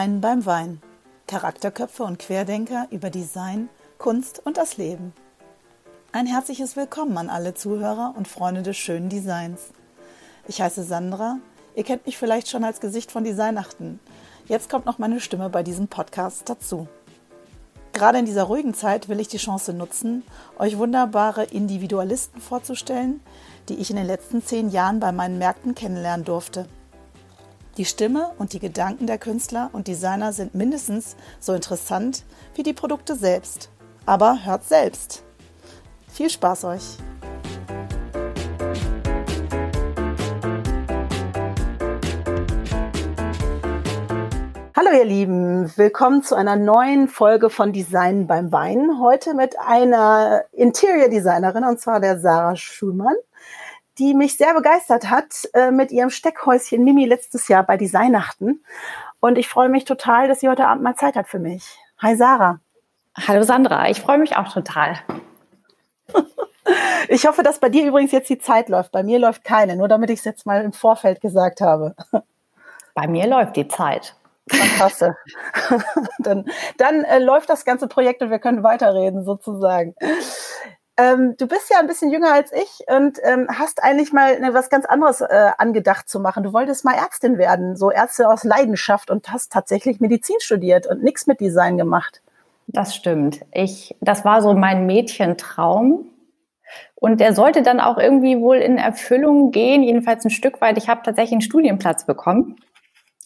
Design beim Wein. Charakterköpfe und Querdenker über Design, Kunst und das Leben. Ein herzliches Willkommen an alle Zuhörer und Freunde des schönen Designs. Ich heiße Sandra. Ihr kennt mich vielleicht schon als Gesicht von Designachten. Jetzt kommt noch meine Stimme bei diesem Podcast dazu. Gerade in dieser ruhigen Zeit will ich die Chance nutzen, euch wunderbare Individualisten vorzustellen, die ich in den letzten zehn Jahren bei meinen Märkten kennenlernen durfte. Die Stimme und die Gedanken der Künstler und Designer sind mindestens so interessant wie die Produkte selbst. Aber hört selbst. Viel Spaß euch! Hallo ihr Lieben, willkommen zu einer neuen Folge von Design beim Wein. Heute mit einer Interior Designerin und zwar der Sarah Schulmann die mich sehr begeistert hat äh, mit ihrem Steckhäuschen Mimi letztes Jahr bei Designnachten. Und ich freue mich total, dass sie heute Abend mal Zeit hat für mich. Hi Sarah. Hallo Sandra, ich freue mich auch total. ich hoffe, dass bei dir übrigens jetzt die Zeit läuft. Bei mir läuft keine, nur damit ich es jetzt mal im Vorfeld gesagt habe. Bei mir läuft die Zeit. Fantastisch. dann dann äh, läuft das ganze Projekt und wir können weiterreden sozusagen. Ähm, du bist ja ein bisschen jünger als ich und ähm, hast eigentlich mal ne, was ganz anderes äh, angedacht zu machen. Du wolltest mal Ärztin werden, so Ärzte aus Leidenschaft und hast tatsächlich Medizin studiert und nichts mit Design gemacht. Das stimmt. Ich, das war so mein Mädchentraum. Und der sollte dann auch irgendwie wohl in Erfüllung gehen, jedenfalls ein Stück weit. Ich habe tatsächlich einen Studienplatz bekommen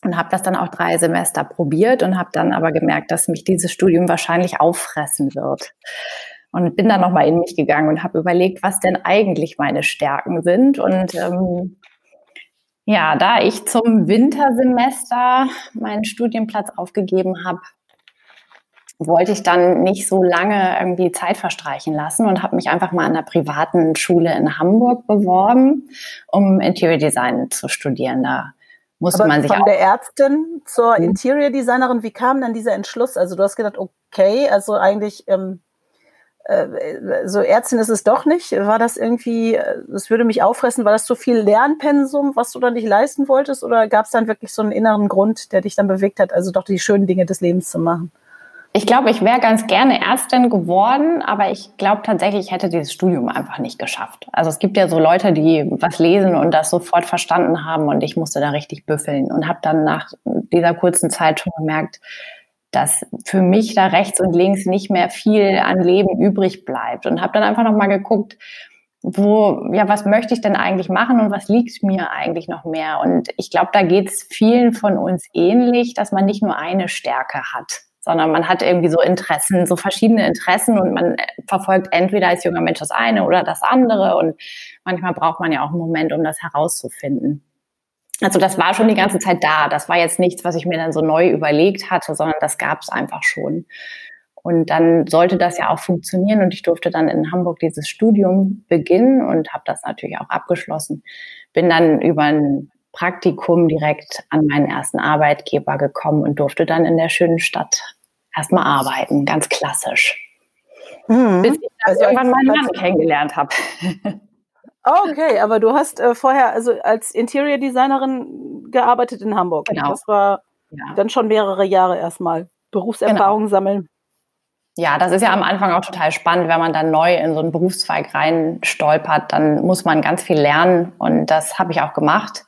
und habe das dann auch drei Semester probiert und habe dann aber gemerkt, dass mich dieses Studium wahrscheinlich auffressen wird. Und bin dann nochmal in mich gegangen und habe überlegt, was denn eigentlich meine Stärken sind. Und ähm, ja, da ich zum Wintersemester meinen Studienplatz aufgegeben habe, wollte ich dann nicht so lange irgendwie Zeit verstreichen lassen und habe mich einfach mal an einer privaten Schule in Hamburg beworben, um Interior Design zu studieren. Da musste Aber man sich von der Ärztin zur mhm. Interior Designerin, wie kam dann dieser Entschluss? Also du hast gedacht, okay, also eigentlich ähm, äh, so Ärztin ist es doch nicht. War das irgendwie, das würde mich auffressen, war das zu viel Lernpensum, was du dann nicht leisten wolltest? Oder gab es dann wirklich so einen inneren Grund, der dich dann bewegt hat, also doch die schönen Dinge des Lebens zu machen? Ich glaube, ich wäre ganz gerne Ärztin geworden, aber ich glaube tatsächlich, ich hätte dieses Studium einfach nicht geschafft. Also es gibt ja so Leute, die was lesen und das sofort verstanden haben und ich musste da richtig büffeln und habe dann nach dieser kurzen Zeit schon gemerkt, dass für mich da rechts und links nicht mehr viel an Leben übrig bleibt. Und habe dann einfach noch mal geguckt, wo ja was möchte ich denn eigentlich machen und was liegt mir eigentlich noch mehr? Und ich glaube, da geht es vielen von uns ähnlich, dass man nicht nur eine Stärke hat, sondern man hat irgendwie so Interessen, so verschiedene Interessen und man verfolgt entweder als junger Mensch das eine oder das andere. Und manchmal braucht man ja auch einen Moment, um das herauszufinden. Also das war schon die ganze Zeit da. Das war jetzt nichts, was ich mir dann so neu überlegt hatte, sondern das gab es einfach schon. Und dann sollte das ja auch funktionieren und ich durfte dann in Hamburg dieses Studium beginnen und habe das natürlich auch abgeschlossen. Bin dann über ein Praktikum direkt an meinen ersten Arbeitgeber gekommen und durfte dann in der schönen Stadt erstmal arbeiten, ganz klassisch. Mhm. Bis ich dann also irgendwann meinen Mann kennengelernt habe. Okay, aber du hast äh, vorher also als Interior Designerin gearbeitet in Hamburg. Genau. Das war ja. dann schon mehrere Jahre erstmal Berufserfahrung genau. sammeln. Ja, das ist ja am Anfang auch total spannend, wenn man dann neu in so einen Berufszweig rein stolpert, dann muss man ganz viel lernen und das habe ich auch gemacht.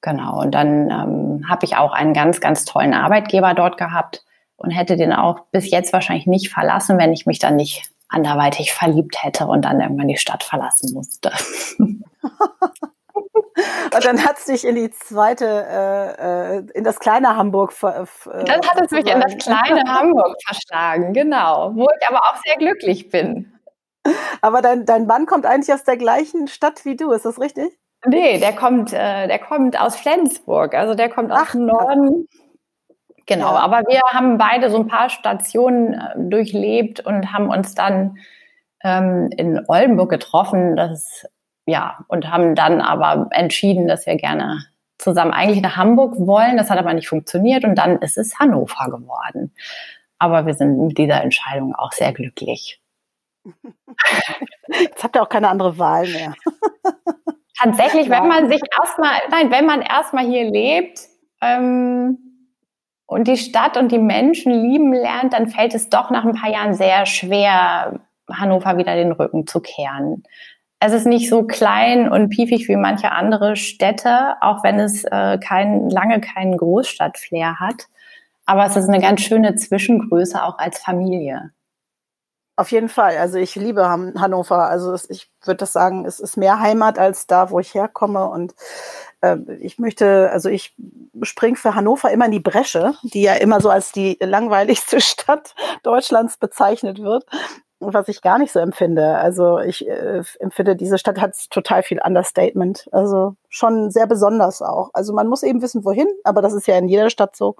Genau, und dann ähm, habe ich auch einen ganz, ganz tollen Arbeitgeber dort gehabt und hätte den auch bis jetzt wahrscheinlich nicht verlassen, wenn ich mich dann nicht anderweitig verliebt hätte und dann irgendwann die Stadt verlassen musste. und dann hat es dich in die zweite, äh, äh in das kleine Hamburg ver äh, Dann hat es mich in das kleine Hamburg verschlagen, genau, wo ich aber auch sehr glücklich bin. Aber dein, dein Mann kommt eigentlich aus der gleichen Stadt wie du, ist das richtig? Nee, der kommt, äh, der kommt aus Flensburg, also der kommt aus Ach, dem Norden. Genau, ja. aber wir haben beide so ein paar Stationen äh, durchlebt und haben uns dann ähm, in Oldenburg getroffen. Das ja, und haben dann aber entschieden, dass wir gerne zusammen eigentlich nach Hamburg wollen. Das hat aber nicht funktioniert und dann ist es Hannover geworden. Aber wir sind mit dieser Entscheidung auch sehr glücklich. Jetzt habt ihr auch keine andere Wahl mehr. Tatsächlich, wenn man sich erstmal, nein, wenn man erstmal hier lebt, ähm, und die Stadt und die Menschen lieben lernt, dann fällt es doch nach ein paar Jahren sehr schwer, Hannover wieder den Rücken zu kehren. Es ist nicht so klein und piefig wie manche andere Städte, auch wenn es äh, kein, lange keinen Großstadtflair hat. Aber es ist eine ganz schöne Zwischengröße auch als Familie. Auf jeden Fall. Also ich liebe Hannover. Also ich würde das sagen, es ist mehr Heimat als da, wo ich herkomme. Und ich möchte, also ich springe für Hannover immer in die Bresche, die ja immer so als die langweiligste Stadt Deutschlands bezeichnet wird was ich gar nicht so empfinde. Also ich äh, empfinde, diese Stadt hat total viel Understatement. Also schon sehr besonders auch. Also man muss eben wissen, wohin, aber das ist ja in jeder Stadt so.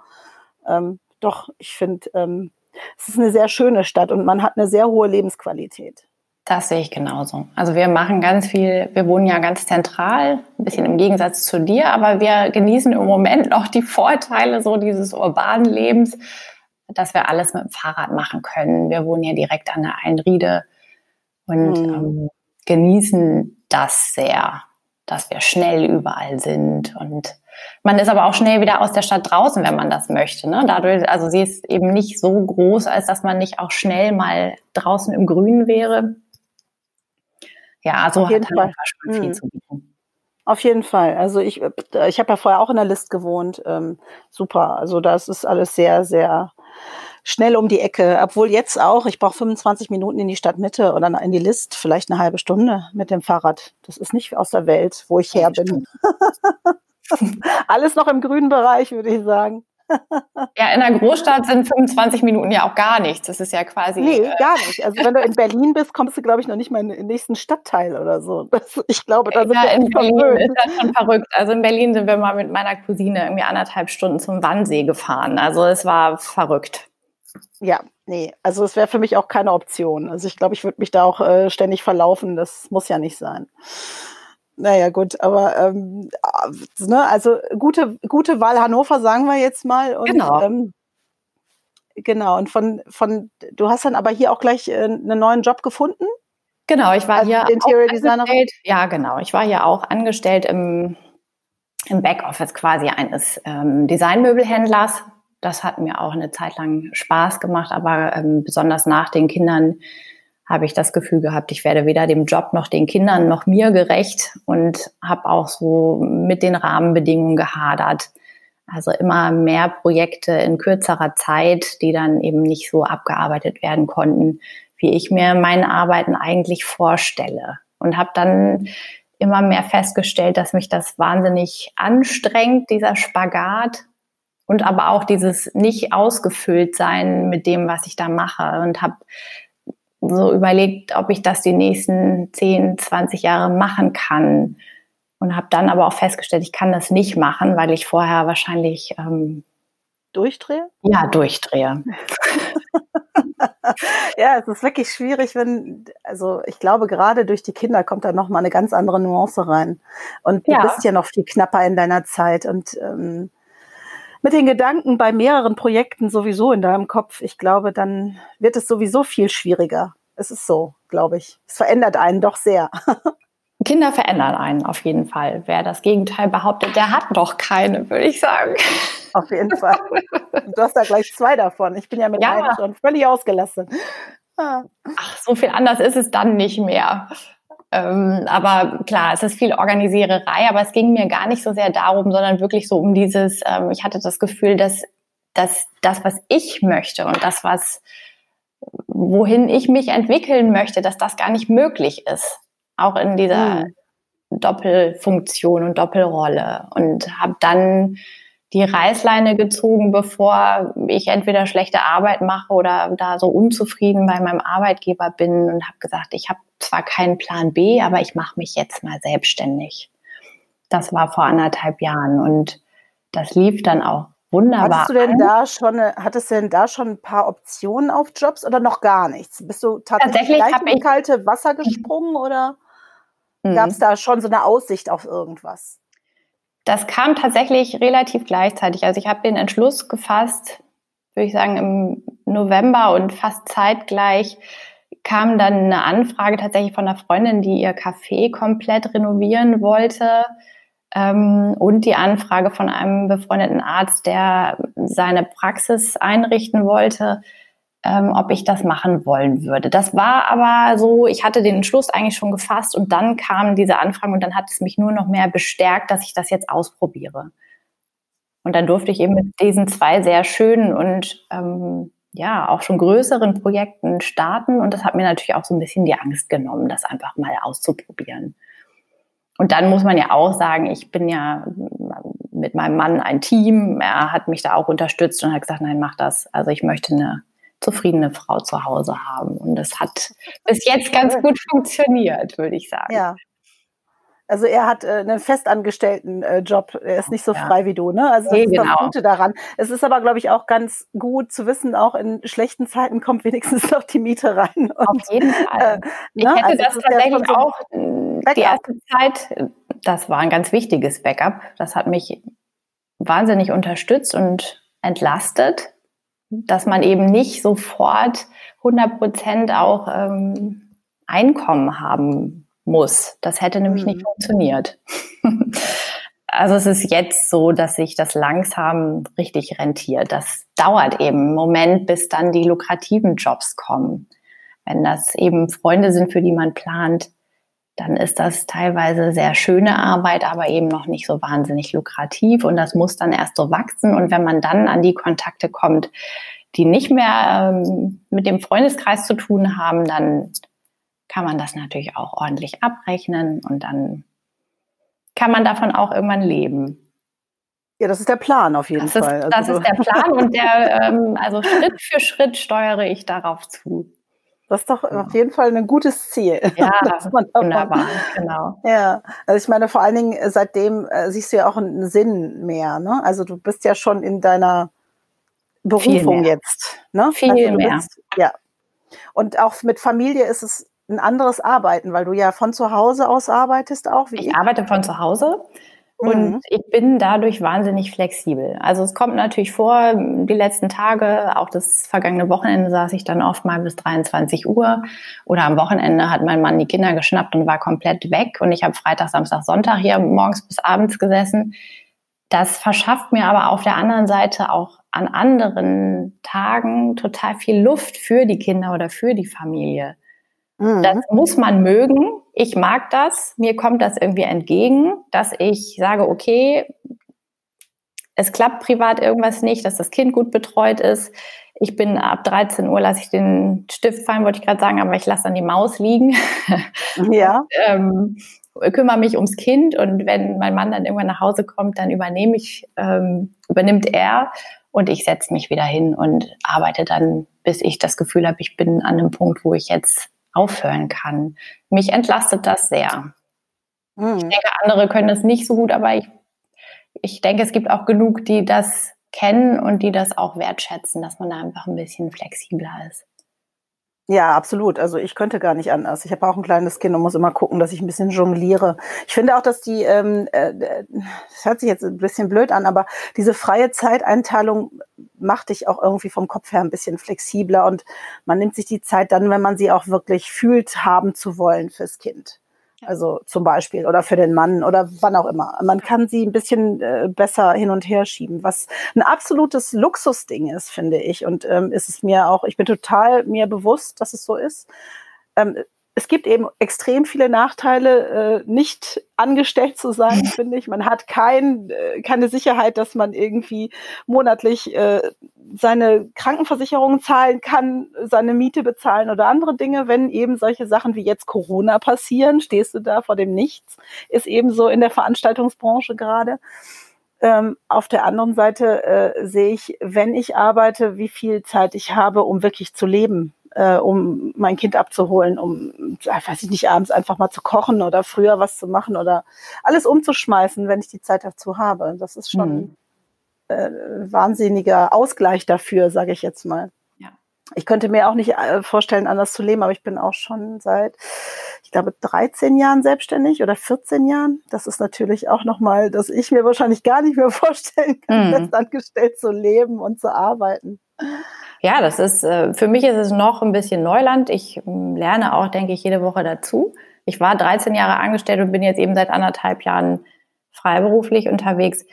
Ähm, doch, ich finde, ähm, es ist eine sehr schöne Stadt und man hat eine sehr hohe Lebensqualität. Das sehe ich genauso. Also wir machen ganz viel, wir wohnen ja ganz zentral, ein bisschen im Gegensatz zu dir, aber wir genießen im Moment noch die Vorteile so dieses urbanen Lebens dass wir alles mit dem Fahrrad machen können. Wir wohnen ja direkt an der Einriede und mhm. ähm, genießen das sehr, dass wir schnell überall sind und man ist aber auch schnell wieder aus der Stadt draußen, wenn man das möchte. Ne? Dadurch, also sie ist eben nicht so groß, als dass man nicht auch schnell mal draußen im Grünen wäre. Ja, also hat Hannover schon viel mhm. zu bieten. Auf jeden Fall. Also ich, äh, ich habe ja vorher auch in der List gewohnt. Ähm, super. Also das ist alles sehr, sehr schnell um die Ecke. Obwohl jetzt auch, ich brauche 25 Minuten in die Stadtmitte oder in die List, vielleicht eine halbe Stunde mit dem Fahrrad. Das ist nicht aus der Welt, wo ich her bin. Alles noch im grünen Bereich, würde ich sagen. Ja, in der Großstadt sind 25 Minuten ja auch gar nichts. Das ist ja quasi. Nee, äh, gar nicht. Also wenn du in Berlin bist, kommst du, glaube ich, noch nicht mal in den nächsten Stadtteil oder so. Das, ich glaube, da sind ja, wir in Berlin verrückt. ist das schon verrückt. Also in Berlin sind wir mal mit meiner Cousine irgendwie anderthalb Stunden zum Wannsee gefahren. Also es war verrückt. Ja, nee, also es wäre für mich auch keine Option. Also ich glaube, ich würde mich da auch äh, ständig verlaufen. Das muss ja nicht sein. Naja, gut, aber ähm, ne, also gute, gute Wahl Hannover, sagen wir jetzt mal. Und, genau. Ähm, genau, und von, von, du hast dann aber hier auch gleich äh, einen neuen Job gefunden? Genau, ich war also hier Interior Designerin. Ja, genau. Ich war hier auch angestellt im, im Backoffice quasi eines ähm, Designmöbelhändlers. Das hat mir auch eine Zeit lang Spaß gemacht, aber ähm, besonders nach den Kindern habe ich das Gefühl gehabt, ich werde weder dem Job noch den Kindern noch mir gerecht und habe auch so mit den Rahmenbedingungen gehadert. Also immer mehr Projekte in kürzerer Zeit, die dann eben nicht so abgearbeitet werden konnten, wie ich mir meine Arbeiten eigentlich vorstelle. Und habe dann immer mehr festgestellt, dass mich das wahnsinnig anstrengt, dieser Spagat. Und aber auch dieses nicht ausgefüllt sein mit dem, was ich da mache. Und habe so überlegt, ob ich das die nächsten 10, 20 Jahre machen kann. Und habe dann aber auch festgestellt, ich kann das nicht machen, weil ich vorher wahrscheinlich ähm, durchdrehe? Ja, durchdrehe. ja, es ist wirklich schwierig, wenn, also ich glaube, gerade durch die Kinder kommt da nochmal eine ganz andere Nuance rein. Und du ja. bist ja noch viel knapper in deiner Zeit. Und ähm, mit den Gedanken bei mehreren Projekten sowieso in deinem Kopf, ich glaube, dann wird es sowieso viel schwieriger. Es ist so, glaube ich. Es verändert einen doch sehr. Kinder verändern einen auf jeden Fall. Wer das Gegenteil behauptet, der hat doch keine, würde ich sagen. Auf jeden Fall. Du hast da gleich zwei davon. Ich bin ja mit ja. einem schon völlig ausgelassen. Ah. Ach, so viel anders ist es dann nicht mehr. Ähm, aber klar, es ist viel Organisiererei, aber es ging mir gar nicht so sehr darum, sondern wirklich so um dieses, ähm, ich hatte das Gefühl, dass, dass das, was ich möchte und das, was, wohin ich mich entwickeln möchte, dass das gar nicht möglich ist. Auch in dieser mhm. Doppelfunktion und Doppelrolle. Und habe dann die Reißleine gezogen, bevor ich entweder schlechte Arbeit mache oder da so unzufrieden bei meinem Arbeitgeber bin und habe gesagt, ich habe zwar keinen Plan B, aber ich mache mich jetzt mal selbstständig. Das war vor anderthalb Jahren und das lief dann auch wunderbar. Hattest du denn da schon, hattest du denn da schon ein paar Optionen auf Jobs oder noch gar nichts? Bist du tatsächlich, tatsächlich gleich in kalte Wasser gesprungen oder mhm. gab es da schon so eine Aussicht auf irgendwas? Das kam tatsächlich relativ gleichzeitig. Also ich habe den Entschluss gefasst, würde ich sagen, im November und fast zeitgleich kam dann eine Anfrage tatsächlich von einer Freundin, die ihr Café komplett renovieren wollte. Ähm, und die Anfrage von einem befreundeten Arzt, der seine Praxis einrichten wollte, ähm, ob ich das machen wollen würde. Das war aber so, ich hatte den Entschluss eigentlich schon gefasst und dann kam diese Anfrage und dann hat es mich nur noch mehr bestärkt, dass ich das jetzt ausprobiere. Und dann durfte ich eben mit diesen zwei sehr schönen und ähm, ja auch schon größeren Projekten starten und das hat mir natürlich auch so ein bisschen die Angst genommen, das einfach mal auszuprobieren. Und dann muss man ja auch sagen, ich bin ja mit meinem Mann ein Team. Er hat mich da auch unterstützt und hat gesagt, nein, mach das. Also ich möchte eine zufriedene Frau zu Hause haben. Und das hat bis jetzt ganz gut funktioniert, würde ich sagen. Ja. Also er hat äh, einen festangestellten äh, Job, er ist nicht so frei wie du, ne? Also das nee, ist genau. das Gute daran. Es ist aber, glaube ich, auch ganz gut zu wissen, auch in schlechten Zeiten kommt wenigstens noch die Miete rein. Und, Auf jeden Fall. Äh, ich ne? hätte also das tatsächlich auch Backup. die erste Zeit, das war ein ganz wichtiges Backup. Das hat mich wahnsinnig unterstützt und entlastet, dass man eben nicht sofort 100 Prozent auch ähm, Einkommen haben muss. Das hätte nämlich mhm. nicht funktioniert. also es ist jetzt so, dass sich das langsam richtig rentiert. Das dauert eben einen Moment, bis dann die lukrativen Jobs kommen. Wenn das eben Freunde sind, für die man plant, dann ist das teilweise sehr schöne Arbeit, aber eben noch nicht so wahnsinnig lukrativ und das muss dann erst so wachsen und wenn man dann an die Kontakte kommt, die nicht mehr ähm, mit dem Freundeskreis zu tun haben, dann kann man das natürlich auch ordentlich abrechnen und dann kann man davon auch irgendwann leben. Ja, das ist der Plan auf jeden das Fall. Ist, das also ist der Plan und der, ähm, also Schritt für Schritt steuere ich darauf zu. Das ist doch ja. auf jeden Fall ein gutes Ziel. Ja, wunderbar, genau. Ja, also ich meine, vor allen Dingen äh, seitdem äh, siehst du ja auch einen Sinn mehr. Ne? Also du bist ja schon in deiner Berufung jetzt. Ne? Viel also mehr. Bist, ja. Und auch mit Familie ist es ein anderes Arbeiten, weil du ja von zu Hause aus arbeitest auch. Wie ich, ich arbeite von zu Hause und mhm. ich bin dadurch wahnsinnig flexibel. Also es kommt natürlich vor, die letzten Tage, auch das vergangene Wochenende saß ich dann oft mal bis 23 Uhr oder am Wochenende hat mein Mann die Kinder geschnappt und war komplett weg und ich habe Freitag, Samstag, Sonntag hier morgens bis abends gesessen. Das verschafft mir aber auf der anderen Seite auch an anderen Tagen total viel Luft für die Kinder oder für die Familie. Mhm. Das muss man mögen. Ich mag das. Mir kommt das irgendwie entgegen, dass ich sage, okay, es klappt privat irgendwas nicht, dass das Kind gut betreut ist. Ich bin ab 13 Uhr, lasse ich den Stift fallen, wollte ich gerade sagen, aber ich lasse dann die Maus liegen. Ja. und, ähm, kümmere mich ums Kind und wenn mein Mann dann irgendwann nach Hause kommt, dann übernehme ich, ähm, übernimmt er und ich setze mich wieder hin und arbeite dann, bis ich das Gefühl habe, ich bin an einem Punkt, wo ich jetzt aufhören kann. Mich entlastet das sehr. Mhm. Ich denke, andere können das nicht so gut, aber ich, ich denke, es gibt auch genug, die das kennen und die das auch wertschätzen, dass man da einfach ein bisschen flexibler ist. Ja, absolut. Also ich könnte gar nicht anders. Ich habe auch ein kleines Kind und muss immer gucken, dass ich ein bisschen jongliere. Ich finde auch, dass die, ähm, äh, das hört sich jetzt ein bisschen blöd an, aber diese freie Zeiteinteilung macht dich auch irgendwie vom Kopf her ein bisschen flexibler und man nimmt sich die Zeit dann, wenn man sie auch wirklich fühlt, haben zu wollen fürs Kind. Also zum Beispiel oder für den Mann oder wann auch immer. Man kann sie ein bisschen äh, besser hin und her schieben, was ein absolutes Luxusding ist, finde ich. Und ähm, ist es mir auch, ich bin total mir bewusst, dass es so ist. Ähm, es gibt eben extrem viele Nachteile, äh, nicht angestellt zu sein, finde ich. Man hat kein, äh, keine Sicherheit, dass man irgendwie monatlich äh, seine Krankenversicherung zahlen kann, seine Miete bezahlen oder andere Dinge. Wenn eben solche Sachen wie jetzt Corona passieren, stehst du da vor dem Nichts. Ist eben so in der Veranstaltungsbranche gerade. Ähm, auf der anderen Seite äh, sehe ich, wenn ich arbeite, wie viel Zeit ich habe, um wirklich zu leben äh, um mein Kind abzuholen, um, äh, weiß ich nicht, abends einfach mal zu kochen oder früher was zu machen oder alles umzuschmeißen, wenn ich die Zeit dazu habe. Das ist schon mhm. äh, wahnsinniger Ausgleich dafür, sage ich jetzt mal. Ja. Ich könnte mir auch nicht äh, vorstellen, anders zu leben, aber ich bin auch schon seit, ich glaube, 13 Jahren selbstständig oder 14 Jahren. Das ist natürlich auch nochmal, dass ich mir wahrscheinlich gar nicht mehr vorstellen kann, mhm. angestellt zu leben und zu arbeiten. Ja, das ist, äh, für mich ist es noch ein bisschen Neuland. Ich ähm, lerne auch, denke ich, jede Woche dazu. Ich war 13 Jahre angestellt und bin jetzt eben seit anderthalb Jahren freiberuflich unterwegs.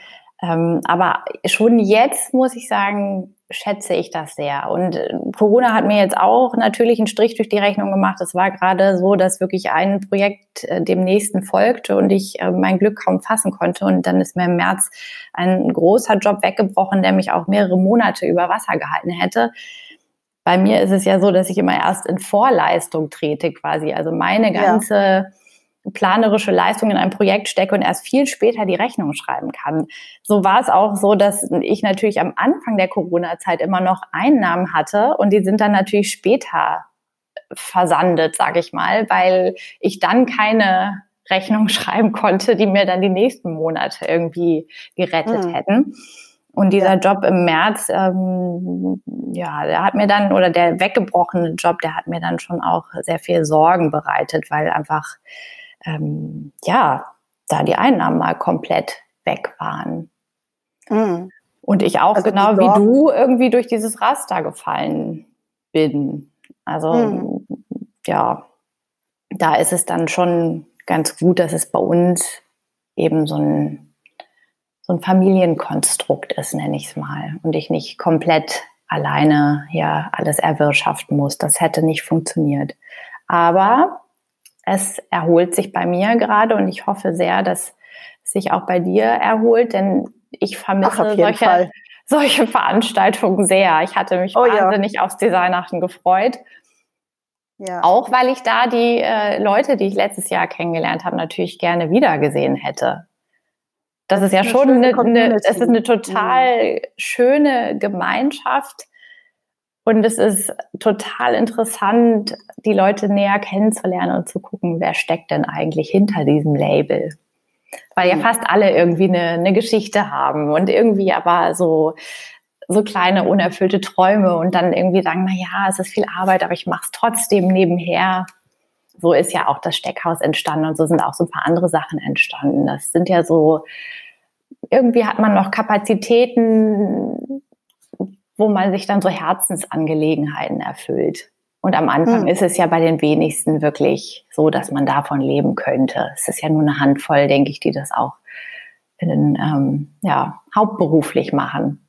Ähm, aber schon jetzt muss ich sagen, schätze ich das sehr. Und äh, Corona hat mir jetzt auch natürlich einen Strich durch die Rechnung gemacht. Es war gerade so, dass wirklich ein Projekt äh, dem nächsten folgte und ich äh, mein Glück kaum fassen konnte. Und dann ist mir im März ein großer Job weggebrochen, der mich auch mehrere Monate über Wasser gehalten hätte. Bei mir ist es ja so, dass ich immer erst in Vorleistung trete quasi. Also meine ganze ja planerische Leistung in ein Projekt stecke und erst viel später die Rechnung schreiben kann. So war es auch so, dass ich natürlich am Anfang der Corona-Zeit immer noch Einnahmen hatte und die sind dann natürlich später versandet, sage ich mal, weil ich dann keine Rechnung schreiben konnte, die mir dann die nächsten Monate irgendwie gerettet mhm. hätten. Und dieser. Job im März, ähm, ja, der hat mir dann, oder der weggebrochene Job, der hat mir dann schon auch sehr viel Sorgen bereitet, weil einfach ähm, ja, da die Einnahmen mal komplett weg waren. Mhm. Und ich auch also genau wie du irgendwie durch dieses Raster gefallen bin. Also mhm. ja, da ist es dann schon ganz gut, dass es bei uns eben so ein, so ein Familienkonstrukt ist, nenne ich es mal. Und ich nicht komplett alleine ja alles erwirtschaften muss. Das hätte nicht funktioniert. Aber es erholt sich bei mir gerade und ich hoffe sehr, dass es sich auch bei dir erholt, denn ich vermisse Ach, solche, solche Veranstaltungen sehr. Ich hatte mich oh, wahnsinnig ja. aufs Designachten gefreut. Ja. Auch weil ich da die äh, Leute, die ich letztes Jahr kennengelernt habe, natürlich gerne wiedergesehen hätte. Das, das ist ja schon eine, eine, es ist eine total mhm. schöne Gemeinschaft und es ist total interessant, die Leute näher kennenzulernen und zu gucken, wer steckt denn eigentlich hinter diesem Label. Weil ja mhm. fast alle irgendwie eine, eine Geschichte haben und irgendwie aber so, so kleine unerfüllte Träume und dann irgendwie sagen, na ja, es ist viel Arbeit, aber ich mache es trotzdem nebenher. So ist ja auch das Steckhaus entstanden und so sind auch so ein paar andere Sachen entstanden. Das sind ja so, irgendwie hat man noch Kapazitäten, wo man sich dann so Herzensangelegenheiten erfüllt. Und am Anfang mhm. ist es ja bei den wenigsten wirklich so, dass man davon leben könnte. Es ist ja nur eine Handvoll, denke ich, die das auch in, ähm, ja, hauptberuflich machen.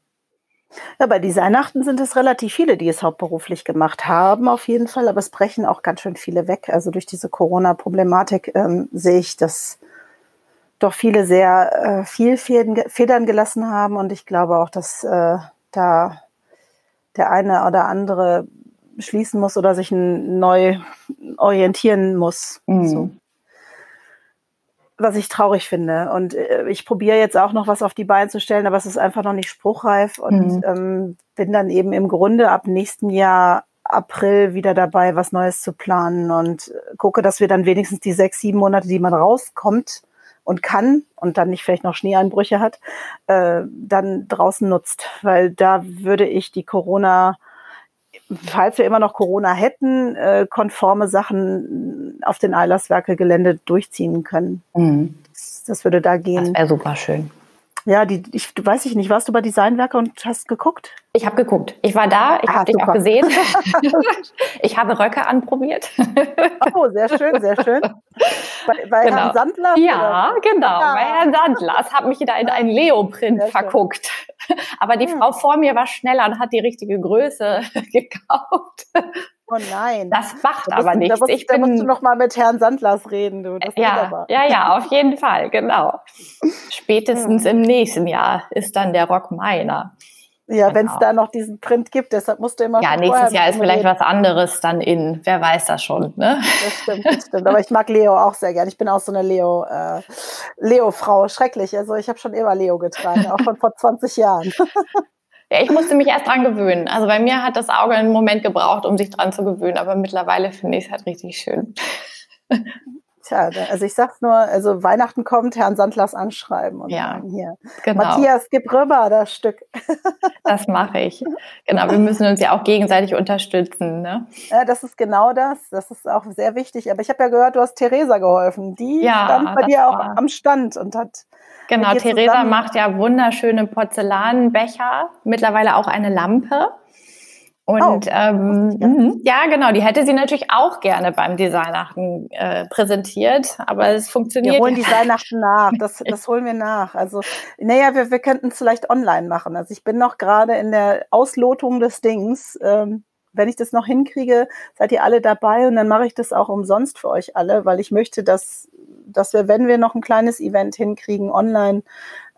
Ja, bei Designachten sind es relativ viele, die es hauptberuflich gemacht haben, auf jeden Fall, aber es brechen auch ganz schön viele weg. Also durch diese Corona-Problematik ähm, sehe ich, dass doch viele sehr äh, viel Federn gelassen haben und ich glaube auch, dass äh, da der eine oder andere schließen muss oder sich neu orientieren muss. Mhm. So. Was ich traurig finde. Und äh, ich probiere jetzt auch noch was auf die Beine zu stellen, aber es ist einfach noch nicht spruchreif und mhm. ähm, bin dann eben im Grunde ab nächsten Jahr April wieder dabei, was Neues zu planen und gucke, dass wir dann wenigstens die sechs, sieben Monate, die man rauskommt, und kann und dann nicht vielleicht noch Schneeeinbrüche hat, äh, dann draußen nutzt. Weil da würde ich die Corona, falls wir immer noch Corona hätten, äh, konforme Sachen auf den Eilerswerke-Gelände durchziehen können. Mhm. Das, das, würde da gehen. Das wäre super schön. Ja, die, ich weiß ich nicht, warst du bei Designwerke und hast geguckt? Ich habe geguckt. Ich war da, ich ah, habe dich auch gesehen. ich habe Röcke anprobiert. oh, sehr schön, sehr schön. Bei, bei genau. Herrn Sandler? Ja, oder? genau, ja. bei Herrn Sandler. Es hat mich da in einen Leoprint verguckt. Aber die hm. Frau vor mir war schneller und hat die richtige Größe gekauft. Oh nein. Das macht da aber nichts. Da musst, ich bin, da musst du noch mal mit Herrn Sandlers reden, du. Ja, ja, ja, auf jeden Fall, genau. Spätestens hm. im nächsten Jahr ist dann der Rock meiner. Ja, genau. wenn es da noch diesen Print gibt, deshalb musst du immer. Ja, nächstes Jahr ist vielleicht reden. was anderes dann in. Wer weiß das schon, ne? Das stimmt, das stimmt. Aber ich mag Leo auch sehr gern. Ich bin auch so eine Leo, äh, Leo-Frau. Schrecklich. Also ich habe schon immer Leo getragen, auch schon vor 20 Jahren. Ich musste mich erst dran gewöhnen. Also bei mir hat das Auge einen Moment gebraucht, um sich dran zu gewöhnen, aber mittlerweile finde ich es halt richtig schön. Tja, also ich sag's nur, also Weihnachten kommt, Herrn Sandlers anschreiben und ja, hier. Genau. Matthias, gib rüber das Stück. Das mache ich. Genau, wir müssen uns ja auch gegenseitig unterstützen. Ne? Ja, das ist genau das. Das ist auch sehr wichtig. Aber ich habe ja gehört, du hast Theresa geholfen. Die ja, stand bei dir auch am Stand und hat Genau, Theresa macht ja wunderschöne Porzellanbecher, mittlerweile auch eine Lampe. Und oh, ähm, mhm. ja, genau, die hätte sie natürlich auch gerne beim Designachten äh, präsentiert, aber es funktioniert. Wir holen Designachten nach, das, das holen wir nach. Also, naja, wir, wir könnten es vielleicht online machen. Also ich bin noch gerade in der Auslotung des Dings. Ähm, wenn ich das noch hinkriege, seid ihr alle dabei und dann mache ich das auch umsonst für euch alle, weil ich möchte, dass, dass wir, wenn wir noch ein kleines Event hinkriegen online,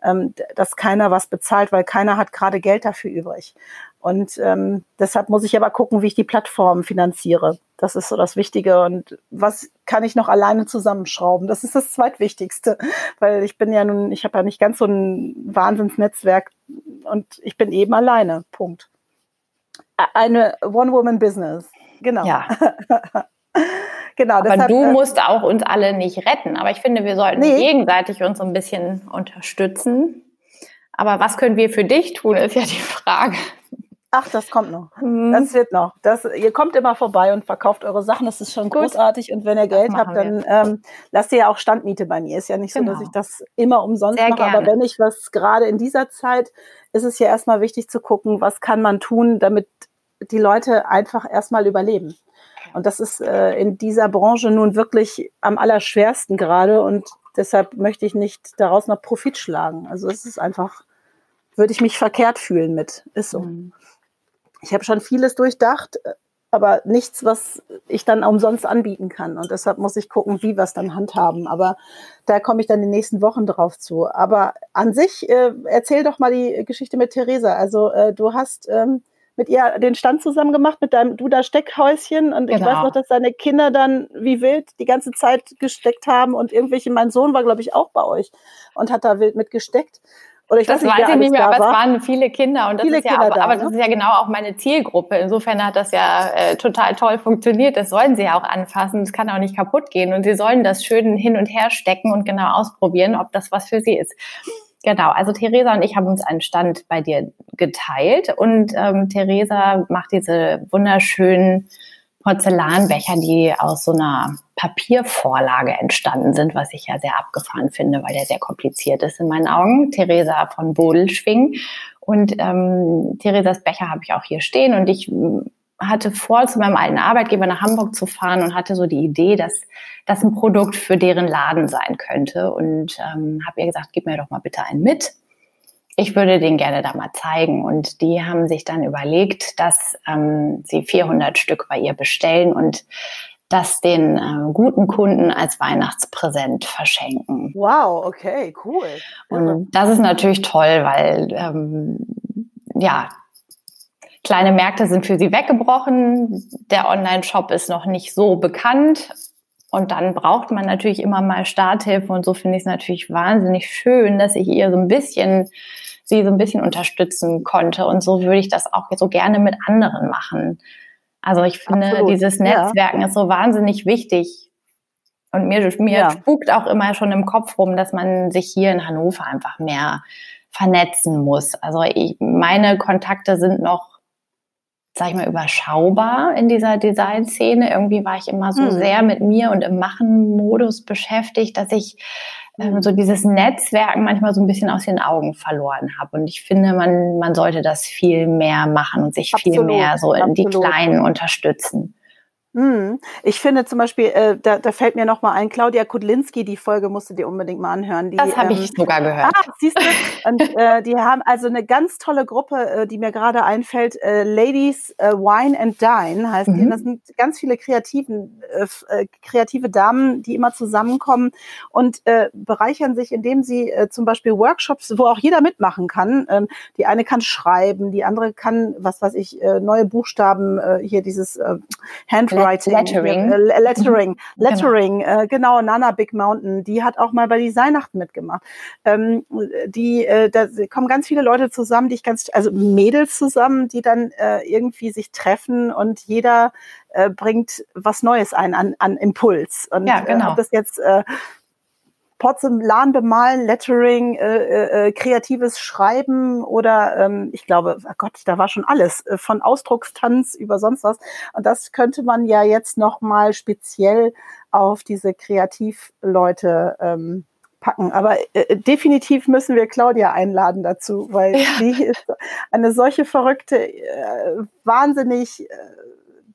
ähm, dass keiner was bezahlt, weil keiner hat gerade Geld dafür übrig. Und ähm, deshalb muss ich aber gucken, wie ich die Plattform finanziere. Das ist so das Wichtige. Und was kann ich noch alleine zusammenschrauben? Das ist das Zweitwichtigste, weil ich bin ja nun, ich habe ja nicht ganz so ein Wahnsinnsnetzwerk und ich bin eben alleine. Punkt. Eine One-Woman-Business. Genau. Ja. genau. Aber deshalb, du äh, musst auch uns alle nicht retten. Aber ich finde, wir sollten nee. gegenseitig uns so ein bisschen unterstützen. Aber was können wir für dich tun, ist ja die Frage. Ach, das kommt noch. Mhm. Das wird noch. Das, ihr kommt immer vorbei und verkauft eure Sachen. Das ist schon Gut. großartig. Und wenn ihr Geld habt, dann ähm, lasst ihr ja auch Standmiete bei mir. Ist ja nicht so, genau. dass ich das immer umsonst Sehr mache. Gerne. Aber wenn ich was gerade in dieser Zeit, ist es ja erstmal wichtig zu gucken, was kann man tun, damit die Leute einfach erstmal überleben. Und das ist äh, in dieser Branche nun wirklich am allerschwersten gerade. Und deshalb möchte ich nicht daraus noch Profit schlagen. Also es ist einfach, würde ich mich verkehrt fühlen mit. Ist so. Mhm ich habe schon vieles durchdacht, aber nichts, was ich dann umsonst anbieten kann. Und deshalb muss ich gucken, wie wir es dann handhaben. Aber da komme ich dann die nächsten Wochen drauf zu. Aber an sich, äh, erzähl doch mal die Geschichte mit Theresa. Also äh, du hast ähm, mit ihr den Stand zusammen gemacht, mit deinem Duda Steckhäuschen. Und genau. ich weiß genau. noch, dass deine Kinder dann wie wild die ganze Zeit gesteckt haben und irgendwelche, mein Sohn war, glaube ich, auch bei euch und hat da wild mitgesteckt. Oder ich das weiß, nicht, weiß ich nicht mehr, aber war. es waren viele Kinder und das viele ist ja Kinder auch, da, aber ne? das ist ja genau auch meine Zielgruppe. Insofern hat das ja äh, total toll funktioniert. Das sollen sie ja auch anfassen. Das kann auch nicht kaputt gehen und sie sollen das schön hin und her stecken und genau ausprobieren, ob das was für sie ist. Genau, also Theresa und ich haben uns einen Stand bei dir geteilt und ähm, Theresa macht diese wunderschönen Porzellanbecher, die aus so einer Papiervorlage entstanden sind, was ich ja sehr abgefahren finde, weil der sehr kompliziert ist in meinen Augen. Theresa von Bodelschwing. Und ähm, Theresas Becher habe ich auch hier stehen und ich hm, hatte vor, zu meinem alten Arbeitgeber nach Hamburg zu fahren und hatte so die Idee, dass das ein Produkt für deren Laden sein könnte. Und ähm, habe ihr gesagt, gib mir doch mal bitte einen mit ich würde den gerne da mal zeigen. Und die haben sich dann überlegt, dass ähm, sie 400 Stück bei ihr bestellen und das den äh, guten Kunden als Weihnachtspräsent verschenken. Wow, okay, cool. Und das ist natürlich toll, weil ähm, ja, kleine Märkte sind für sie weggebrochen. Der Online-Shop ist noch nicht so bekannt. Und dann braucht man natürlich immer mal Starthilfe. Und so finde ich es natürlich wahnsinnig schön, dass ich ihr so ein bisschen sie so ein bisschen unterstützen konnte. Und so würde ich das auch so gerne mit anderen machen. Also ich finde, Absolut. dieses Netzwerken ja. ist so wahnsinnig wichtig. Und mir, mir ja. spukt auch immer schon im Kopf rum, dass man sich hier in Hannover einfach mehr vernetzen muss. Also ich, meine Kontakte sind noch, sag ich mal, überschaubar in dieser Designszene. Irgendwie war ich immer so mhm. sehr mit mir und im Machen-Modus beschäftigt, dass ich ähm, so dieses Netzwerken manchmal so ein bisschen aus den Augen verloren habe. Und ich finde, man, man sollte das viel mehr machen und sich Absolut. viel mehr so in die Kleinen unterstützen. Hm. Ich finde zum Beispiel, äh, da, da fällt mir noch mal ein, Claudia Kudlinski, die Folge musst du dir unbedingt mal anhören. Die, das habe ich ähm, sogar gehört. Ah, siehst du? Und äh, die haben also eine ganz tolle Gruppe, äh, die mir gerade einfällt, äh, Ladies äh, Wine and Dine heißt mhm. die. Das sind ganz viele kreativen, äh, äh, kreative Damen, die immer zusammenkommen und äh, bereichern sich, indem sie äh, zum Beispiel Workshops, wo auch jeder mitmachen kann. Ähm, die eine kann schreiben, die andere kann, was weiß ich, äh, neue Buchstaben, äh, hier dieses äh, Handwriting Writing. Lettering. Äh, Lettering. Mhm. Lettering, genau. Äh, genau. Nana Big Mountain, die hat auch mal bei Designachten mitgemacht. Ähm, die, äh, da kommen ganz viele Leute zusammen, die ich ganz, also Mädels zusammen, die dann äh, irgendwie sich treffen und jeder äh, bringt was Neues ein an, an Impuls. Und ja, genau. Äh, ob das jetzt äh, Porzellan bemalen, Lettering, äh, äh, äh, kreatives Schreiben oder ähm, ich glaube, oh Gott, da war schon alles, äh, von Ausdruckstanz über sonst was. Und das könnte man ja jetzt nochmal speziell auf diese Kreativleute ähm, packen. Aber äh, definitiv müssen wir Claudia einladen dazu, weil ja. die ist eine solche verrückte, äh, wahnsinnig äh,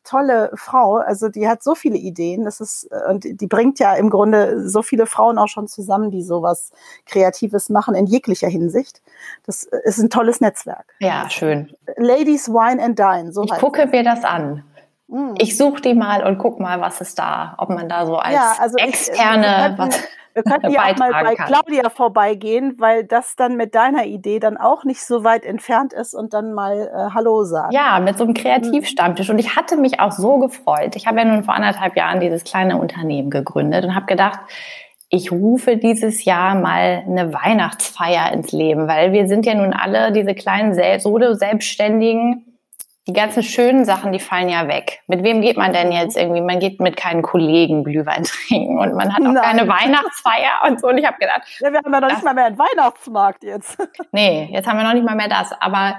tolle Frau. Also die hat so viele Ideen. Das ist äh, und die bringt ja im Grunde so viele Frauen auch schon zusammen, die sowas Kreatives machen in jeglicher Hinsicht. Das ist ein tolles Netzwerk. Ja, schön. Ladies Wine and Dine. So ich gucke mir das an. Mm. Ich suche die mal und guck mal, was ist da, ob man da so als ja, also externe ich, was wir könnten ja auch mal bei kann. Claudia vorbeigehen, weil das dann mit deiner Idee dann auch nicht so weit entfernt ist und dann mal äh, Hallo sagen. Ja, mit so einem Kreativstammtisch. Und ich hatte mich auch so gefreut. Ich habe ja nun vor anderthalb Jahren dieses kleine Unternehmen gegründet und habe gedacht, ich rufe dieses Jahr mal eine Weihnachtsfeier ins Leben, weil wir sind ja nun alle diese kleinen Solo-Selbstständigen, die ganzen schönen Sachen, die fallen ja weg. Mit wem geht man denn jetzt irgendwie? Man geht mit keinen Kollegen Glühwein trinken und man hat auch Nein. keine Weihnachtsfeier und so. Und ich habe gedacht, ja, wir haben ja noch nicht mal mehr einen Weihnachtsmarkt jetzt. Nee, jetzt haben wir noch nicht mal mehr das. Aber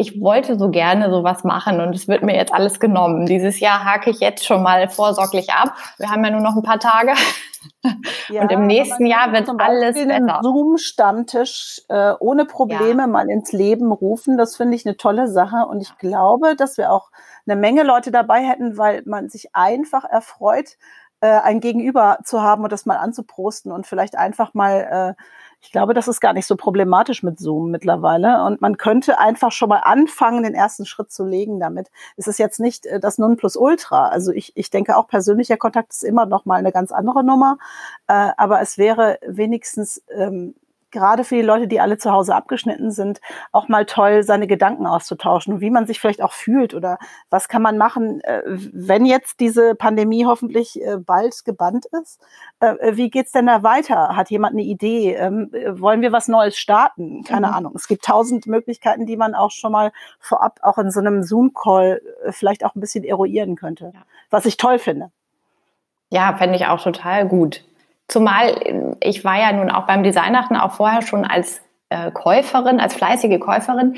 ich wollte so gerne sowas machen und es wird mir jetzt alles genommen. Dieses Jahr hake ich jetzt schon mal vorsorglich ab. Wir haben ja nur noch ein paar Tage. Ja, und im nächsten Jahr wird alles besser. Zoom-Stammtisch äh, ohne Probleme ja. mal ins Leben rufen, das finde ich eine tolle Sache. Und ich glaube, dass wir auch eine Menge Leute dabei hätten, weil man sich einfach erfreut, äh, ein Gegenüber zu haben und das mal anzuprosten und vielleicht einfach mal äh, ich glaube, das ist gar nicht so problematisch mit Zoom mittlerweile. Und man könnte einfach schon mal anfangen, den ersten Schritt zu legen damit. Es ist jetzt nicht äh, das Nonplusultra. Also ich, ich denke auch persönlicher Kontakt ist immer noch mal eine ganz andere Nummer. Äh, aber es wäre wenigstens ähm, gerade für die Leute, die alle zu Hause abgeschnitten sind, auch mal toll, seine Gedanken auszutauschen, wie man sich vielleicht auch fühlt oder was kann man machen, äh, wenn jetzt diese Pandemie hoffentlich äh, bald gebannt ist. Äh, wie geht's denn da weiter? Hat jemand eine Idee? Ähm, wollen wir was Neues starten? Keine mhm. Ahnung. Es gibt tausend Möglichkeiten, die man auch schon mal vorab auch in so einem Zoom-Call vielleicht auch ein bisschen eruieren könnte, ja. was ich toll finde. Ja, fände ich auch total gut. Zumal ich war ja nun auch beim Designachten auch vorher schon als äh, Käuferin, als fleißige Käuferin,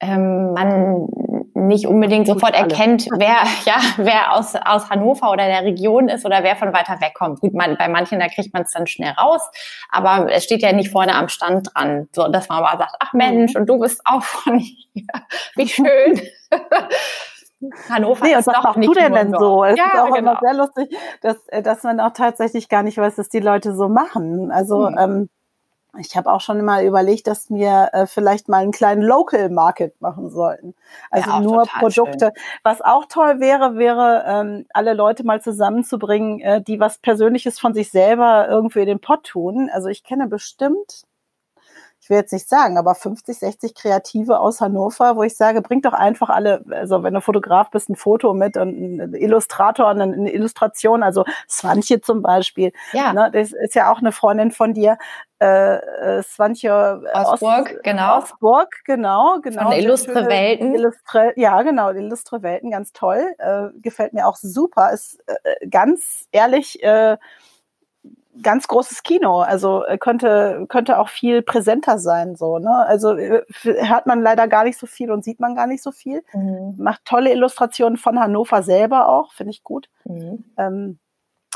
ähm, man nicht unbedingt sofort erkennt, wer ja wer aus aus Hannover oder der Region ist oder wer von weiter weg kommt. Gut, man, bei manchen da kriegt man es dann schnell raus, aber es steht ja nicht vorne am Stand dran, so dass man aber sagt, ach Mensch, mhm. und du bist auch von hier, wie schön. Hannover nee, und was machst du denn denn so? Es ja, ist auch genau. immer sehr lustig, dass, äh, dass man auch tatsächlich gar nicht weiß, dass die Leute so machen. Also mhm. ähm, ich habe auch schon mal überlegt, dass wir äh, vielleicht mal einen kleinen Local Market machen sollten. Also ja, nur Produkte. Schön. Was auch toll wäre, wäre ähm, alle Leute mal zusammenzubringen, äh, die was Persönliches von sich selber irgendwie in den Pott tun. Also ich kenne bestimmt ich will jetzt nicht sagen, aber 50, 60 Kreative aus Hannover, wo ich sage, bringt doch einfach alle, also wenn du Fotograf bist, ein Foto mit und ein Illustrator und eine Illustration, also Swantje zum Beispiel. Ja. Ne, das ist ja auch eine Freundin von dir. Äh, äh Swantje Osburg, Ost, genau. Osburg, genau, genau. Von Illustre Welten. Illustre, ja, genau, Illustre Welten, ganz toll. Äh, gefällt mir auch super. Ist äh, ganz ehrlich, äh, ganz großes Kino. Also äh, könnte, könnte auch viel präsenter sein. So, ne? Also äh, hört man leider gar nicht so viel und sieht man gar nicht so viel. Mhm. Macht tolle Illustrationen von Hannover selber auch, finde ich gut. Mhm. Ähm,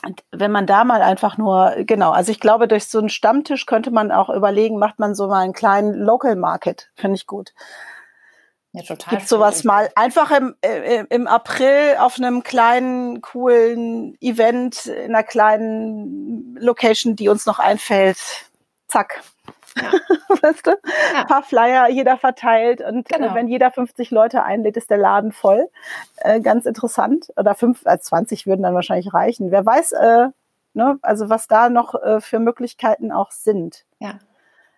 und wenn man da mal einfach nur, genau, also ich glaube, durch so einen Stammtisch könnte man auch überlegen, macht man so mal einen kleinen Local Market, finde ich gut. Ja, total. Gibt sowas mal einfach im, äh, im April auf einem kleinen, coolen Event in einer kleinen Location, die uns noch einfällt. Zack. Ja. weißt du? Ja. Ein paar Flyer, jeder verteilt und äh, genau. wenn jeder 50 Leute einlädt, ist der Laden voll. Äh, ganz interessant. Oder fünf, äh, 20 würden dann wahrscheinlich reichen. Wer weiß, äh, ne, also was da noch äh, für Möglichkeiten auch sind. Ja.